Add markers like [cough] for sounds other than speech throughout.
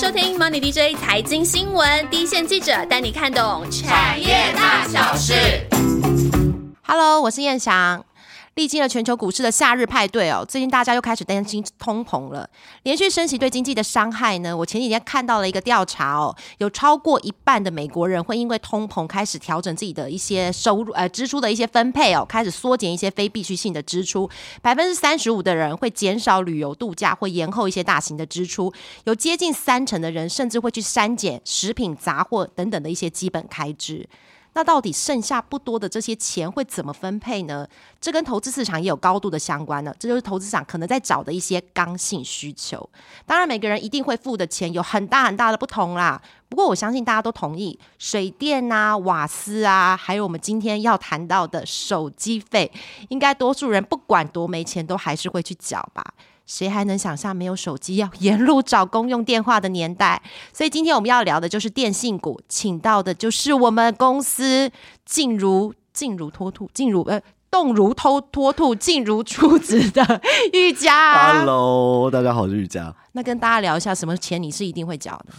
收听 Money DJ 财经新闻，第一线记者带你看懂产业大小事。Hello，我是燕翔。历经了全球股市的夏日派对哦，最近大家又开始担心通膨了。连续升息对经济的伤害呢？我前几天看到了一个调查哦，有超过一半的美国人会因为通膨开始调整自己的一些收入呃支出的一些分配哦，开始缩减一些非必需性的支出。百分之三十五的人会减少旅游度假或延后一些大型的支出，有接近三成的人甚至会去删减食品杂货等等的一些基本开支。那到底剩下不多的这些钱会怎么分配呢？这跟投资市场也有高度的相关呢。这就是投资市场可能在找的一些刚性需求。当然，每个人一定会付的钱有很大很大的不同啦。不过，我相信大家都同意，水电啊、瓦斯啊，还有我们今天要谈到的手机费，应该多数人不管多没钱，都还是会去缴吧。谁还能想象没有手机要沿路找公用电话的年代？[laughs] 所以今天我们要聊的就是电信股，请到的就是我们公司静如静如脱兔，静如呃动如偷脱兔，静如处子的 [laughs] 玉佳。Hello，大家好，我是玉佳。那跟大家聊一下，什么钱你是一定会缴的？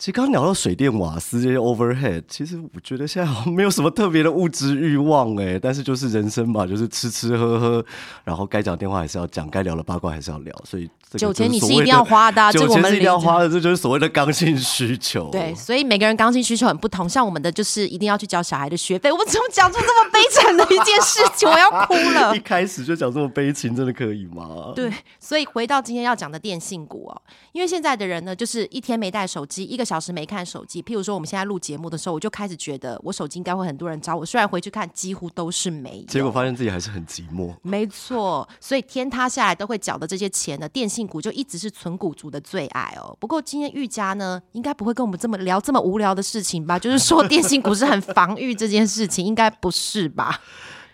其实刚刚聊到水电瓦斯这些 overhead，其实我觉得现在好像没有什么特别的物质欲望哎，但是就是人生嘛，就是吃吃喝喝，然后该讲电话还是要讲，该聊的八卦还是要聊，所以酒钱你是一定要花的，酒钱是一定要花的，这就是所谓的刚性需求。对，所以每个人刚性需求很不同，像我们的就是一定要去交小孩的学费。我们怎么讲出这么悲惨的一件事情？我要哭了。[laughs] 一开始就讲这么悲情，真的可以吗？对，所以回到今天要讲的电信股哦，因为现在的人呢，就是一天没带手机，一个小时没看手机。譬如说，我们现在录节目的时候，我就开始觉得我手机应该会很多人找我。虽然回去看，几乎都是没。结果发现自己还是很寂寞。没错，所以天塌下来都会缴的这些钱呢，电信股就一直是存股族的最爱哦。不过今天玉佳呢，应该不会跟我们这么聊这么无聊的事情吧？就是说电信股是很防御这件事情，应该不是吧？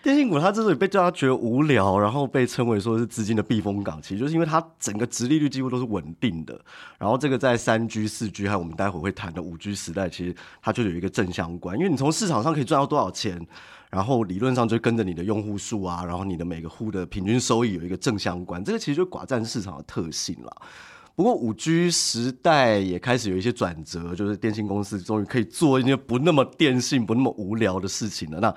电信股它之所以被大家觉得无聊，然后被称为说是资金的避风港，其实就是因为它整个殖利率几乎都是稳定的。然后这个在三 G、四 G 还有我们待会会谈的五 G 时代，其实它就有一个正相关。因为你从市场上可以赚到多少钱，然后理论上就跟着你的用户数啊，然后你的每个户的平均收益有一个正相关。这个其实就寡占市场的特性了。不过五 G 时代也开始有一些转折，就是电信公司终于可以做一些不那么电信、不那么无聊的事情了。那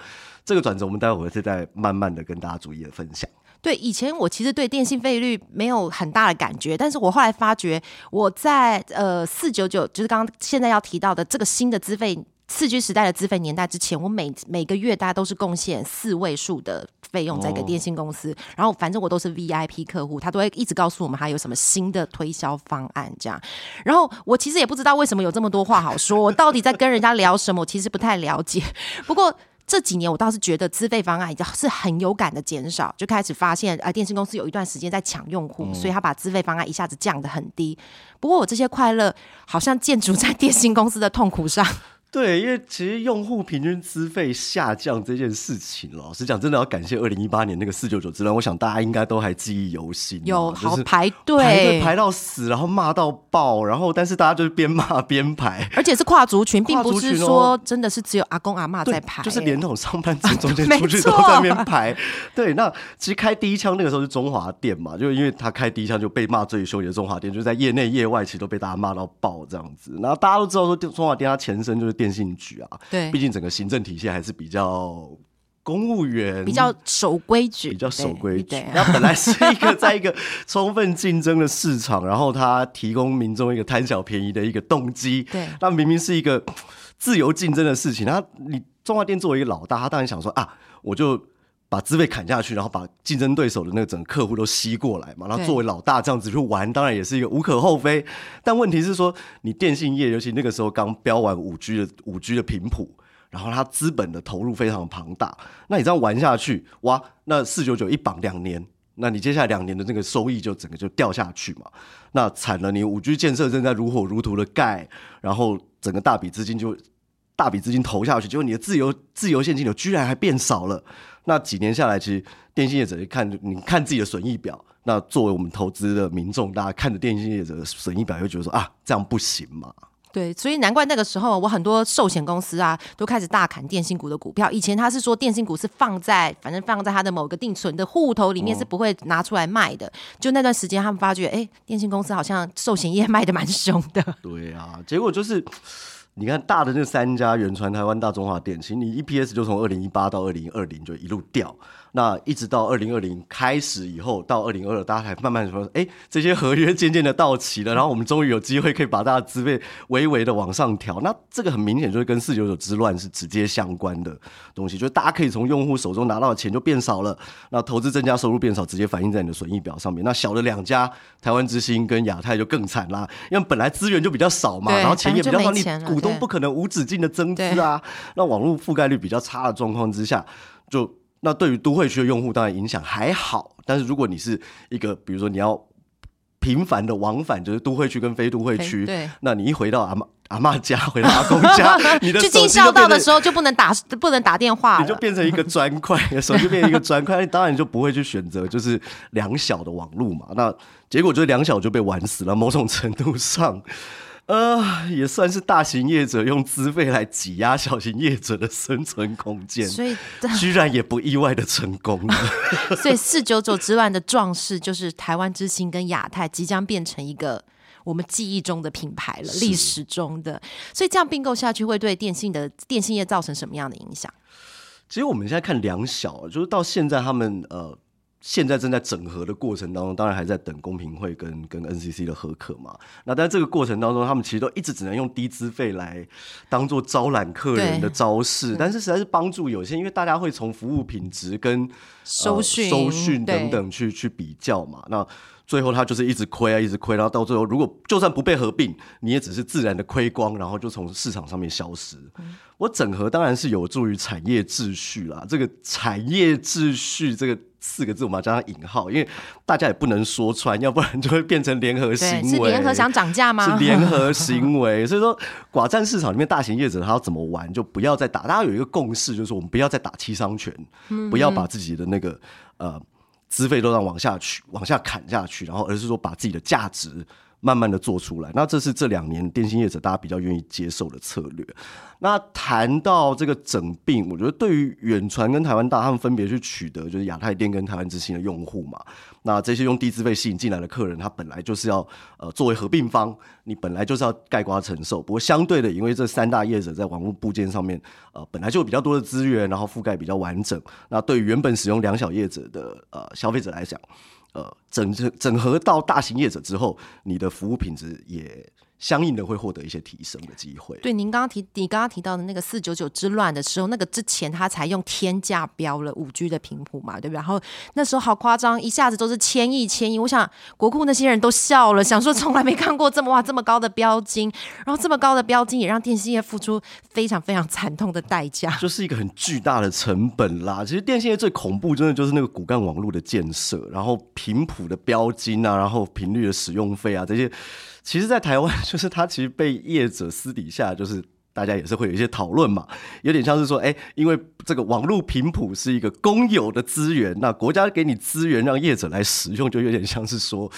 这个转折，我们待会儿会再慢慢的跟大家逐一的分享。对，以前我其实对电信费率没有很大的感觉，但是我后来发觉，我在呃四九九，就是刚刚现在要提到的这个新的资费。四 G 时代的资费年代之前，我每每个月大家都是贡献四位数的费用在给电信公司，然后反正我都是 VIP 客户，他都会一直告诉我们他有什么新的推销方案这样。然后我其实也不知道为什么有这么多话好说，我到底在跟人家聊什么，我其实不太了解。不过这几年我倒是觉得资费方案已经是很有感的减少，就开始发现啊，电信公司有一段时间在抢用户，所以他把资费方案一下子降得很低。不过我这些快乐好像建筑在 [laughs] 电信公司的痛苦上。对，因为其实用户平均资费下降这件事情，老实讲，真的要感谢二零一八年那个四九九之乱，我想大家应该都还记忆犹新。有好排队，排队排到死，然后骂到爆，然后但是大家就是边骂边排，而且是跨族群，并不是说真的是只有阿公阿妈在排，就是连那种上班族中间出去都在那边排。对，那其实开第一枪那个时候是中华电嘛，就因为他开第一枪就被骂最凶的中华电，就在业内业外其实都被大家骂到爆这样子。然后大家都知道说中华电它前身就是。电信局啊，对，毕竟整个行政体系还是比较公务员，比较守规矩，比较守规矩。那本来是一个在一个充分竞争的市场，然后他提供民众一个贪小便宜的一个动机。对，那明明是一个自由竞争的事情，那你中华电作为一个老大，他当然想说啊，我就。把资费砍下去，然后把竞争对手的那个整个客户都吸过来嘛。然后作为老大这样子去玩，当然也是一个无可厚非。但问题是说，你电信业，尤其那个时候刚标完五 G 的五 G 的频谱，然后它资本的投入非常庞大。那你这样玩下去，哇，那四九九一绑两年，那你接下来两年的那个收益就整个就掉下去嘛。那惨了，你五 G 建设正在如火如荼的盖，然后整个大笔资金就大笔资金投下去，结果你的自由自由现金流居然还变少了。那几年下来，其实电信业者一看，你看自己的损益表。那作为我们投资的民众，大家看着电信业者的损益表，又觉得说啊，这样不行嘛？对，所以难怪那个时候我很多寿险公司啊都开始大砍电信股的股票。以前他是说电信股是放在反正放在他的某个定存的户头里面是不会拿出来卖的。就那段时间他们发觉，哎，电信公司好像寿险业卖的蛮凶的。对啊，结果就是。你看大的那三家，原传、台湾大、中华电信，你 EPS 就从二零一八到二零二零就一路掉。那一直到二零二零开始以后，到二零二二，大家才慢慢说，哎，这些合约渐渐的到期了，然后我们终于有机会可以把大家资费微微的往上调。那这个很明显就是跟四九九之乱是直接相关的东西，就是大家可以从用户手中拿到的钱就变少了，那投资增加，收入变少，直接反映在你的损益表上面。那小的两家，台湾之星跟亚太就更惨啦，因为本来资源就比较少嘛，然后钱也比较少，你股东不可能无止境的增资啊。那网络覆盖率比较差的状况之下，就。那对于都会区的用户，当然影响还好。但是如果你是一个，比如说你要频繁的往返，就是都会区跟非都会区，对，那你一回到阿妈阿妈家，回到阿公家，你的 [laughs] 去进校道的时候就不能打不能打电话，你就变成一个砖块，手机变成一个砖块，当然你就不会去选择就是两小的网路嘛。那结果就是两小就被玩死了，某种程度上。呃，也算是大型业者用资费来挤压小型业者的生存空间，所以居然也不意外的成功了。[laughs] 所以四九九之乱的壮士，就是台湾之星跟亚太即将变成一个我们记忆中的品牌了，历史中的。所以这样并购下去，会对电信的电信业造成什么样的影响？其实我们现在看两小，就是到现在他们呃。现在正在整合的过程当中，当然还在等公平会跟跟 NCC 的合可嘛。那在这个过程当中，他们其实都一直只能用低资费来当做招揽客人的招式，但是实在是帮助有限，因为大家会从服务品质跟收讯、收讯等等去去比较嘛。那最后他就是一直亏啊，一直亏，然后到最后如果就算不被合并，你也只是自然的亏光，然后就从市场上面消失。我整合当然是有助于产业秩序啦，这个产业秩序这个。四个字，我们要加上引号，因为大家也不能说穿，要不然就会变成联合行为。是联合想涨价吗？是联合行为。所以说，寡占市场里面大型业者他要怎么玩，就不要再打。大家有一个共识，就是我们不要再打七伤拳，不要把自己的那个呃资费都让往下去、往下砍下去，然后而是说把自己的价值。慢慢的做出来，那这是这两年电信业者大家比较愿意接受的策略。那谈到这个整并，我觉得对于远传跟台湾大，他们分别去取得就是亚太电跟台湾之星的用户嘛。那这些用低资费吸引进来的客人，他本来就是要呃作为合并方，你本来就是要盖瓜承受。不过相对的，因为这三大业者在网络部件上面呃本来就有比较多的资源，然后覆盖比较完整。那对于原本使用两小业者的呃消费者来讲，呃，整整整合到大型业者之后，你的服务品质也。相应的会获得一些提升的机会。对，您刚刚提，你刚刚提到的那个四九九之乱的时候，那个之前他才用天价标了五 G 的频谱嘛，对不对？然后那时候好夸张，一下子都是千亿、千亿。我想国库那些人都笑了，想说从来没看过这么哇这么高的标金，然后这么高的标金也让电信业付出非常非常惨痛的代价，就是一个很巨大的成本啦。其实电信业最恐怖，真的就是那个骨干网络的建设，然后频谱的标金啊，然后频率的使用费啊这些。其实，在台湾，[laughs] 就是它其实被业者私底下，就是大家也是会有一些讨论嘛，有点像是说，哎，因为这个网络频谱是一个公有的资源，那国家给你资源让业者来使用，就有点像是说，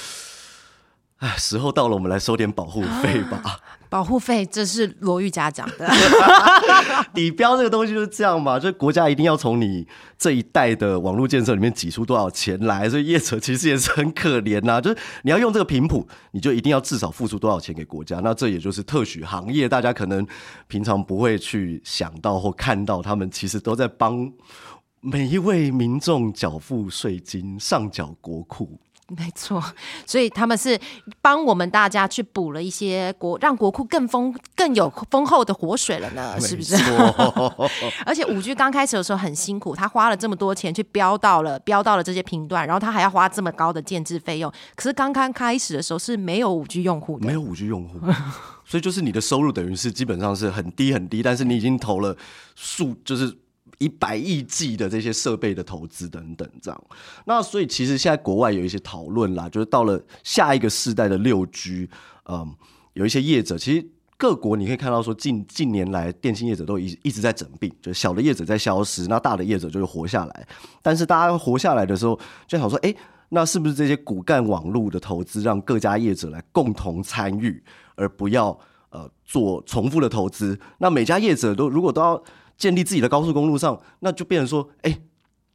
哎，时候到了，我们来收点保护费吧。保护费，这是罗玉家讲的。[laughs] 底标这个东西就是这样嘛，就是国家一定要从你这一代的网络建设里面挤出多少钱来，所以业者其实也是很可怜呐。就是你要用这个频谱，你就一定要至少付出多少钱给国家。那这也就是特许行业，大家可能平常不会去想到或看到，他们其实都在帮每一位民众缴付税金，上缴国库。没错，所以他们是帮我们大家去补了一些国，让国库更丰、更有丰厚的活水了呢，是不是？[laughs] 而且五 G 刚开始的时候很辛苦，他花了这么多钱去标到了、标到了这些频段，然后他还要花这么高的建制费用。可是刚刚开始的时候是没有五 G 用户的，没有五 G 用户，[laughs] 所以就是你的收入等于是基本上是很低很低，但是你已经投了数，就是。一百亿计的这些设备的投资等等，这样，那所以其实现在国外有一些讨论啦，就是到了下一个世代的六 G，嗯，有一些业者，其实各国你可以看到说近近年来电信业者都一一直在整并，就小的业者在消失，那大的业者就是活下来。但是大家活下来的时候，就想说，哎，那是不是这些骨干网络的投资让各家业者来共同参与，而不要呃做重复的投资。那每家业者都如果都要建立自己的高速公路上，那就变成说，哎。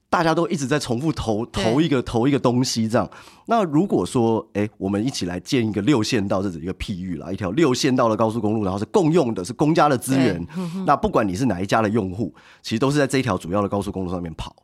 大家都一直在重复投投一个投一个东西，这样。那如果说，哎，我们一起来建一个六线道，这是一个譬喻啦，一条六线道的高速公路，然后是共用的，是公家的资源。那不管你是哪一家的用户，其实都是在这一条主要的高速公路上面跑。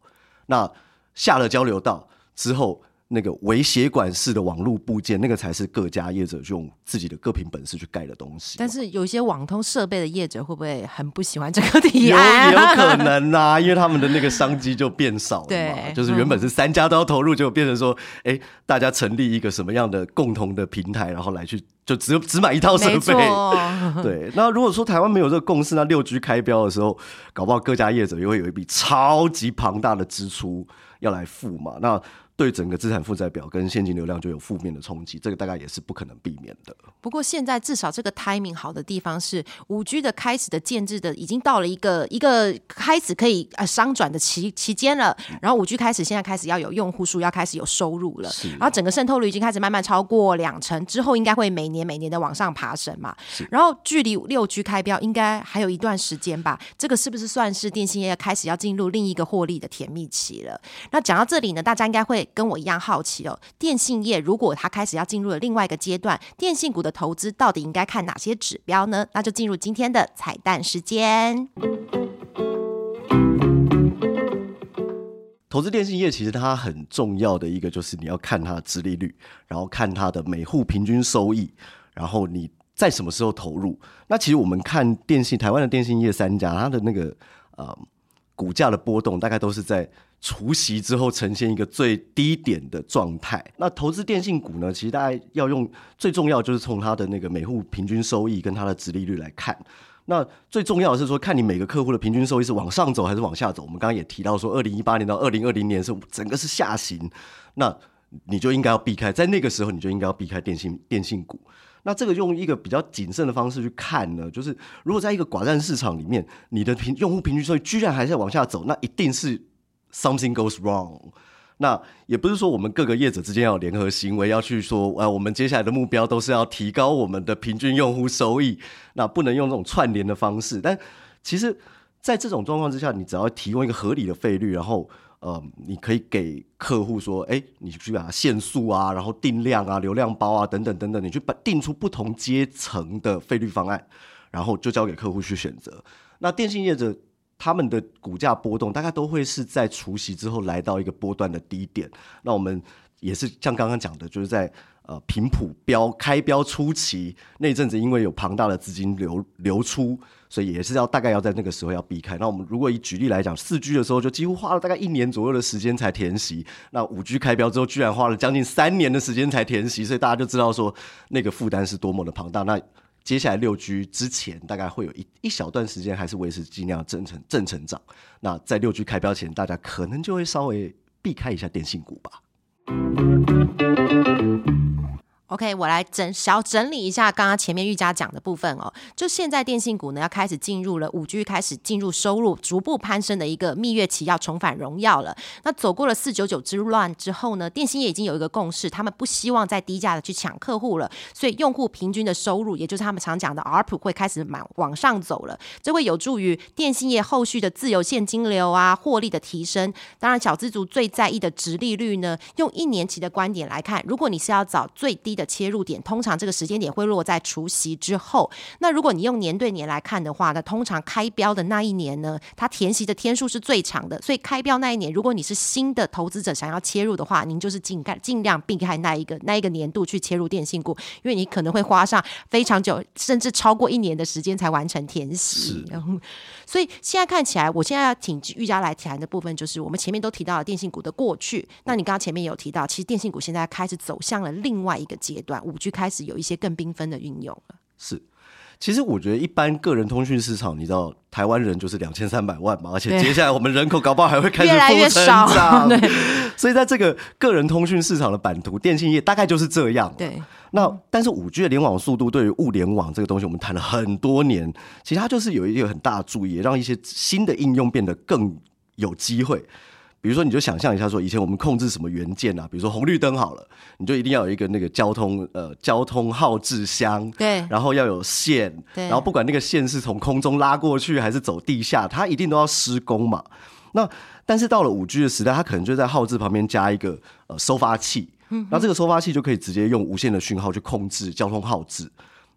那下了交流道之后。那个微血管式的网络部件，那个才是各家业者用自己的各凭本事去盖的东西。但是有一些网通设备的业者会不会很不喜欢这个提案？有有可能啊，因为他们的那个商机就变少了嘛。就是原本是三家都要投入，就变成说，哎，大家成立一个什么样的共同的平台，然后来去就只有只买一套设备。[laughs] 对。那如果说台湾没有这个共识，那六 G 开标的时候，搞不好各家业者也会有一笔超级庞大的支出要来付嘛。那对整个资产负债表跟现金流量就有负面的冲击，这个大概也是不可能避免的。不过现在至少这个 timing 好的地方是五 G 的开始的建制的已经到了一个一个开始可以呃商转的期期间了。然后五 G 开始现在开始要有用户数，要开始有收入了。然后整个渗透率已经开始慢慢超过两成，之后应该会每年每年的往上爬升嘛。然后距离六 G 开标应该还有一段时间吧？这个是不是算是电信业开始要进入另一个获利的甜蜜期了？那讲到这里呢，大家应该会。跟我一样好奇哦，电信业如果它开始要进入了另外一个阶段，电信股的投资到底应该看哪些指标呢？那就进入今天的彩蛋时间。投资电信业其实它很重要的一个就是你要看它的殖利率，然后看它的每户平均收益，然后你在什么时候投入。那其实我们看电信，台湾的电信业三家，它的那个呃股价的波动大概都是在。除息之后呈现一个最低点的状态。那投资电信股呢？其实大家要用最重要就是从它的那个每户平均收益跟它的值利率来看。那最重要的是说，看你每个客户的平均收益是往上走还是往下走。我们刚刚也提到说，二零一八年到二零二零年是整个是下行，那你就应该要避开，在那个时候你就应该要避开电信电信股。那这个用一个比较谨慎的方式去看呢，就是如果在一个寡占市场里面，你的平用户平均收益居然还在往下走，那一定是。Something goes wrong，那也不是说我们各个业者之间要联合行为，要去说，呃，我们接下来的目标都是要提高我们的平均用户收益，那不能用这种串联的方式。但其实，在这种状况之下，你只要提供一个合理的费率，然后，呃，你可以给客户说，哎，你去把它限速啊，然后定量啊，流量包啊，等等等等，你去把定出不同阶层的费率方案，然后就交给客户去选择。那电信业者。他们的股价波动大概都会是在除夕之后来到一个波段的低点。那我们也是像刚刚讲的，就是在呃频谱标开标初期那阵子，因为有庞大的资金流流出，所以也是要大概要在那个时候要避开。那我们如果以举例来讲，四 G 的时候就几乎花了大概一年左右的时间才填息，那五 G 开标之后居然花了将近三年的时间才填息，所以大家就知道说那个负担是多么的庞大。那接下来六 G 之前，大概会有一一小段时间还是维持尽量正成正成长。那在六 G 开标前，大家可能就会稍微避开一下电信股吧。OK，我来整小整理一下刚刚前面玉佳讲的部分哦。就现在电信股呢要开始进入了五 G 开始进入收入逐步攀升的一个蜜月期，要重返荣耀了。那走过了四九九之乱之后呢，电信业已经有一个共识，他们不希望再低价的去抢客户了，所以用户平均的收入，也就是他们常讲的 RPU，会开始往往上走了。这会有助于电信业后续的自由现金流啊获利的提升。当然，小资族最在意的值利率呢，用一年期的观点来看，如果你是要找最低的。切入点通常这个时间点会落在除夕之后。那如果你用年对年来看的话，那通常开标的那一年呢，它填息的天数是最长的。所以开标那一年，如果你是新的投资者想要切入的话，您就是尽干尽量避开那一个那一个年度去切入电信股，因为你可能会花上非常久，甚至超过一年的时间才完成填息。[laughs] 所以现在看起来，我现在要请玉佳来谈的部分，就是我们前面都提到了电信股的过去。那你刚刚前面有提到，其实电信股现在开始走向了另外一个阶段，五 G 开始有一些更缤纷的运用了。是，其实我觉得一般个人通讯市场，你知道台湾人就是两千三百万嘛，[laughs] 而且接下来我们人口搞不好还会开始越来越少，[laughs] 对。所以在这个个人通讯市场的版图，电信业大概就是这样。对。那但是五 G 的联网速度对于物联网这个东西，我们谈了很多年，其实它就是有一个很大的注意，让一些新的应用变得更有机会。比如说，你就想象一下，说以前我们控制什么元件啊，比如说红绿灯好了，你就一定要有一个那个交通呃交通号志箱，对然后要有线，对然后不管那个线是从空中拉过去还是走地下，它一定都要施工嘛。那但是到了五 G 的时代，它可能就在号志旁边加一个呃收发器，嗯那这个收发器就可以直接用无线的讯号去控制交通号志。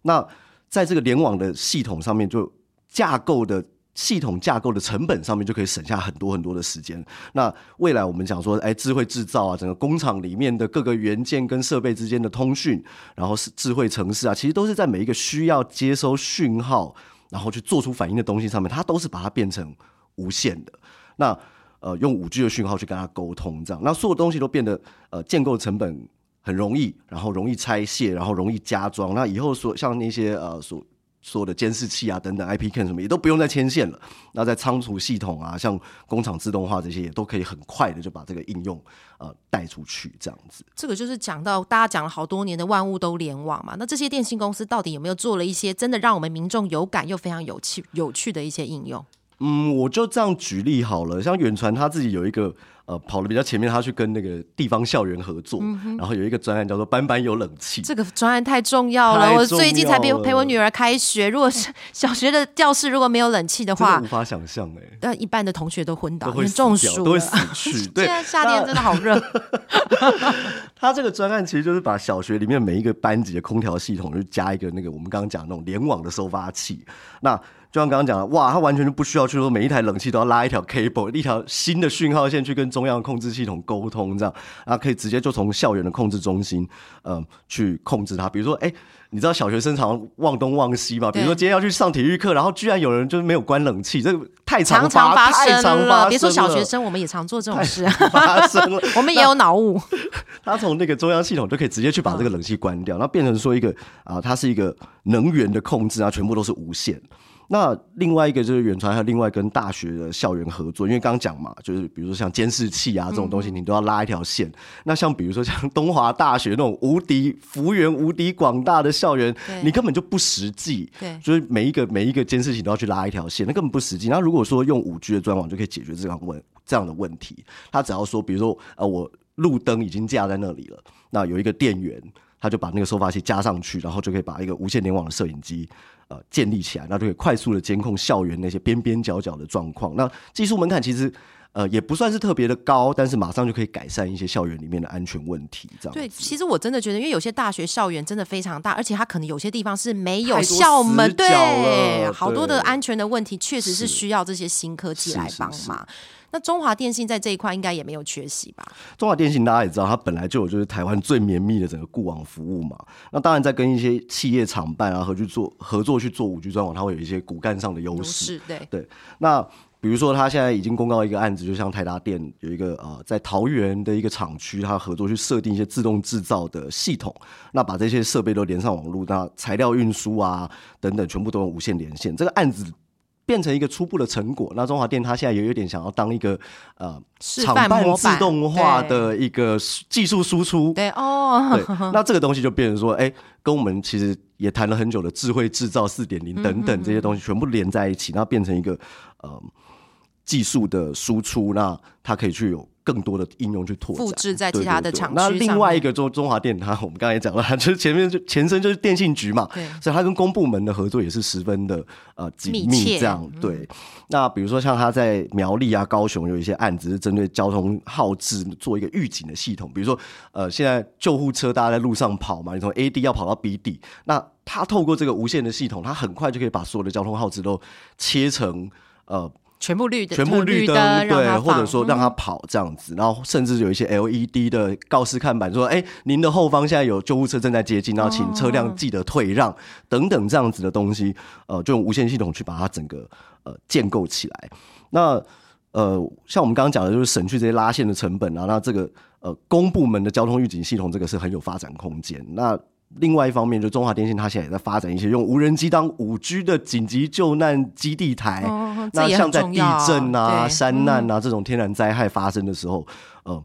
那在这个联网的系统上面，就架构的系统架构的成本上面就可以省下很多很多的时间。那未来我们讲说，哎，智慧制造啊，整个工厂里面的各个元件跟设备之间的通讯，然后是智慧城市啊，其实都是在每一个需要接收讯号，然后去做出反应的东西上面，它都是把它变成无线的。那呃，用五 G 的讯号去跟它沟通，这样，那所有东西都变得呃建构成本很容易，然后容易拆卸，然后容易加装。那以后所像那些呃所所有的监视器啊等等 IP can 什么也都不用再牵线了。那在仓储系统啊，像工厂自动化这些也都可以很快的就把这个应用呃带出去，这样子。这个就是讲到大家讲了好多年的万物都联网嘛，那这些电信公司到底有没有做了一些真的让我们民众有感又非常有趣有趣的一些应用？嗯，我就这样举例好了。像远传他自己有一个呃跑的比较前面，他去跟那个地方校园合作，然后有一个专案叫做“班班有冷气”。这个专案太重要了，太我最近才陪陪我女儿开学，如果是 [laughs] 小学的教室如果没有冷气的话无，法想象哎、那一半的同学都昏倒，都会中暑都会。死去。对 [laughs] 现，在夏天真的好热，[laughs] 他这个专案其实就是把小学里面每一个班级的空调系统，就加一个那个我们刚刚讲的那种联网的收发器。那就像刚刚讲的，哇，它完全就不需要去说每一台冷气都要拉一条 cable，一条新的讯号线去跟中央控制系统沟通，这样，然后可以直接就从校园的控制中心，嗯、去控制它。比如说，哎、你知道小学生常常忘东忘西嘛？比如说今天要去上体育课，然后居然有人就是没有关冷气，这个太常常常发太常生了。发生别说小了学生，我们也常做这种事，[laughs] 发生了。[laughs] 我们也有脑雾。它从那个中央系统就可以直接去把这个冷气关掉，那变成说一个啊，它是一个能源的控制啊，全部都是无线。那另外一个就是远传，还有另外跟大学的校园合作，因为刚刚讲嘛，就是比如说像监视器啊这种东西，你都要拉一条线。那像比如说像东华大学那种无敌幅员无敌广大的校园，你根本就不实际。对就是每一个每一个监视器都要去拉一条线，那根本不实际。那如果说用五 G 的专网就可以解决这样问这样的问题，他只要说，比如说呃，我路灯已经架在那里了，那有一个电源，他就把那个收发器加上去，然后就可以把一个无线联网的摄影机呃建立起来，那就可以快速的监控校园那些边边角角的状况。那技术门槛其实。呃，也不算是特别的高，但是马上就可以改善一些校园里面的安全问题。这样对，其实我真的觉得，因为有些大学校园真的非常大，而且它可能有些地方是没有校门，对，好多的安全的问题，确实是是需要这些新科技是来帮忙。那中华电信在这一块应该也没有缺席吧？中华电信大家也知道，它本来就有就是台湾最绵密的整个固网服务嘛。那当然在跟一些企业厂办啊合去做合作去做五 G 专网，它会有一些骨干上的优。势对，对，那比如说他现在已经公告一个案子，就像台达电有一个呃在桃园的一个厂区，他合作去设定一些自动制造的系统，那把这些设备都连上网络，那材料运输啊等等全部都用无线连线。这个案子。变成一个初步的成果，那中华电它现在也有点想要当一个呃示厂办自动化的一个技术输出，对哦，对，那这个东西就变成说，哎、跟我们其实也谈了很久的智慧制造四点零等等这些东西全部连在一起，那变成一个呃技术的输出，那它可以去有更多的应用去拓展，复制在对其他的厂区上面另外一个中中华电，它我们刚才也讲了，它 [laughs] 就是前面就前身就是电信局嘛，所以它跟公部门的合作也是十分的呃紧密这样。对，那比如说像它在苗栗啊、高雄有一些案子是针对交通号志做一个预警的系统，比如说呃，现在救护车大家在路上跑嘛，你从 A D 要跑到 B 地，那它透过这个无线的系统，它很快就可以把所有的交通号志都切成呃全部绿的，全部绿灯，灯，对，或者放说让它跑这样子，然后甚至有一些 LED 的告示看板说，哎，您的后方现在有救护车正在接近，然后请车辆记得退让等等这样子的东西，呃，就用无线系统去把它整个呃建构起来。那呃，像我们刚刚讲的，就是省去这些拉线的成本啊，那这个呃公部门的交通预警系统，这个是很有发展空间。那另外一方面，就中华电信它现在也在发展一些用无人机当五 G 的紧急救难基地台。那像在地震啊、山难啊这种天然灾害发生的时候，呃，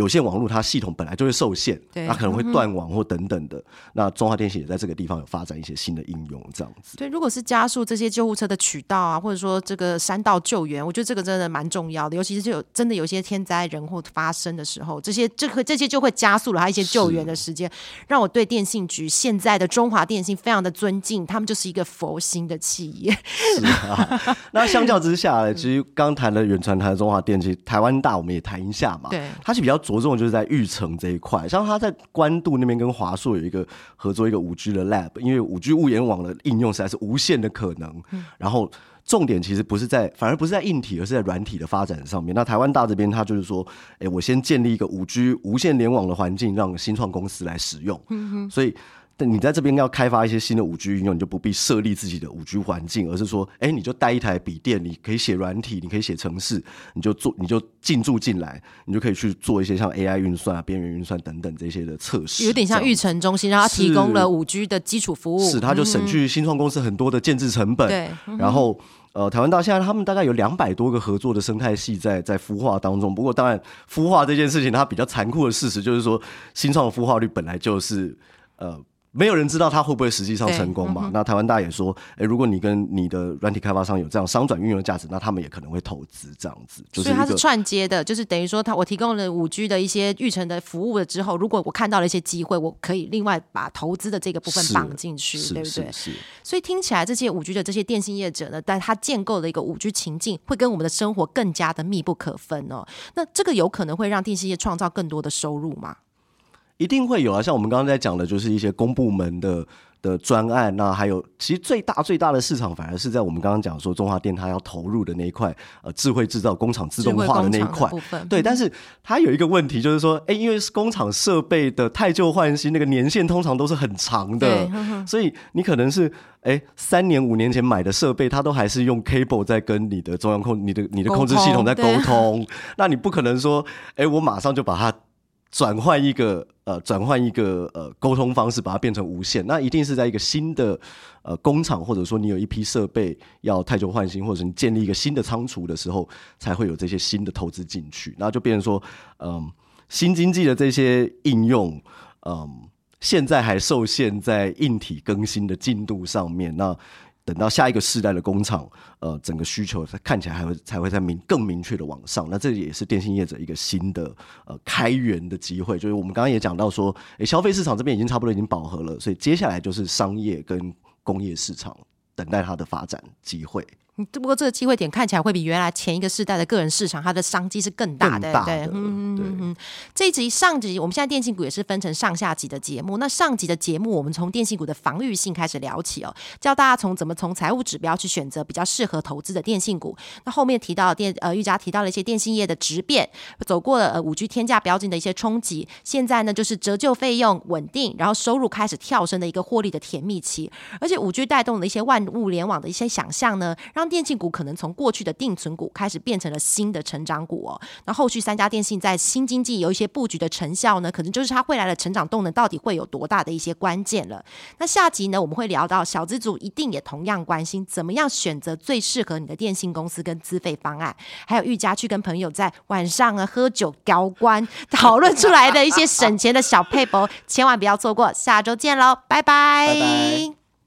有线网络它系统本来就会受限，对它可能会断网或等等的。那中华电信也在这个地方有发展一些新的应用，这样子。对，如果是加速这些救护车的渠道啊，或者说这个山道救援，我觉得这个真的蛮重要的。尤其是就有真的有些天灾人祸发生的时候，这些这个这些就会加速了它一些救援的时间，让我对电信局现在的中华电信非常的尊敬，他们就是一个佛心的企业。是啊，[laughs] 那相较之下呢，其实刚谈了远传，谈了中华电，信台湾大我们也谈一下嘛。对它是比较着重就是在育成这一块，像他在关渡那边跟华硕有一个合作一个五 G 的 lab，因为五 G 物联网的应用实在是无限的可能，然后。重点其实不是在，反而不是在硬体，而是在软体的发展上面。那台湾大这边，他就是说，哎、我先建立一个五 G 无线联网的环境，让新创公司来使用。所以但你在这边要开发一些新的五 G 应用，你就不必设立自己的五 G 环境，而是说，哎，你就带一台笔电，你可以写软体，你可以写程式，你就做，你就进驻进来，你就可以去做一些像 AI 运算啊、边缘运算等等这些的测试，有点像育成中心，然后它提供了五 G 的基础服务，是，它就省去新创公司很多的建制成本。对然后呃，台湾到现在他们大概有两百多个合作的生态系在在孵化当中。不过当然，孵化这件事情它比较残酷的事实就是说，新创的孵化率本来就是呃。没有人知道它会不会实际上成功嘛？嗯那台湾大也说，哎，如果你跟你的软体开发商有这样商转运用的价值，那他们也可能会投资这样子，就是所以它是串接的，就是等于说它我提供了五 G 的一些预成的服务了之后，如果我看到了一些机会，我可以另外把投资的这个部分绑进去，对不对？是是所以听起来这些五 G 的这些电信业者呢，但他建构的一个五 G 情境，会跟我们的生活更加的密不可分哦。那这个有可能会让电信业创造更多的收入吗？一定会有啊，像我们刚刚在讲的，就是一些公部门的的专案，那还有其实最大最大的市场，反而是在我们刚刚讲说中华电它要投入的那一块，呃，智慧制造工厂自动化的那一块。对，但是它有一个问题，就是说，哎，因为工厂设备的太旧换新，那个年限通常都是很长的。[laughs] 所以你可能是哎三年五年前买的设备，它都还是用 cable 在跟你的中央控、你的你的控制系统在沟通，那你不可能说，哎，我马上就把它转换一个呃转换一个呃沟通方式，把它变成无线，那一定是在一个新的呃工厂，或者说你有一批设备要太旧换新，或者你建立一个新的仓储的时候，才会有这些新的投资进去，那就变成说，嗯、新经济的这些应用，嗯、现在还受限在硬体更新的进度上面，那。等到下一个世代的工厂，呃，整个需求它看起来还会才会在明更明确的往上。那这也是电信业者一个新的呃开源的机会。就是我们刚刚也讲到说，诶，消费市场这边已经差不多已经饱和了，所以接下来就是商业跟工业市场等待它的发展机会。嗯不过这个机会点看起来会比原来前一个世代的个人市场，它的商机是更大的。对更大的，嗯对嗯嗯。这一集上集，我们现在电信股也是分成上下集的节目。那上集的节目，我们从电信股的防御性开始聊起哦，教大家从怎么从财务指标去选择比较适合投资的电信股。那后面提到电呃玉佳提到了一些电信业的质变，走过了呃五 G 天价标进的一些冲击，现在呢就是折旧费用稳定，然后收入开始跳升的一个获利的甜蜜期。而且五 G 带动了一些万物联网的一些想象呢，让电信股可能从过去的定存股开始变成了新的成长股哦。那后续三家电信在新经济有一些布局的成效呢，可能就是它未来的成长动能到底会有多大的一些关键了。那下集呢，我们会聊到小资族一定也同样关心怎么样选择最适合你的电信公司跟资费方案，还有玉佳去跟朋友在晚上啊喝酒高官讨论出来的一些省钱的小配博，千万不要错过。下周见喽，拜拜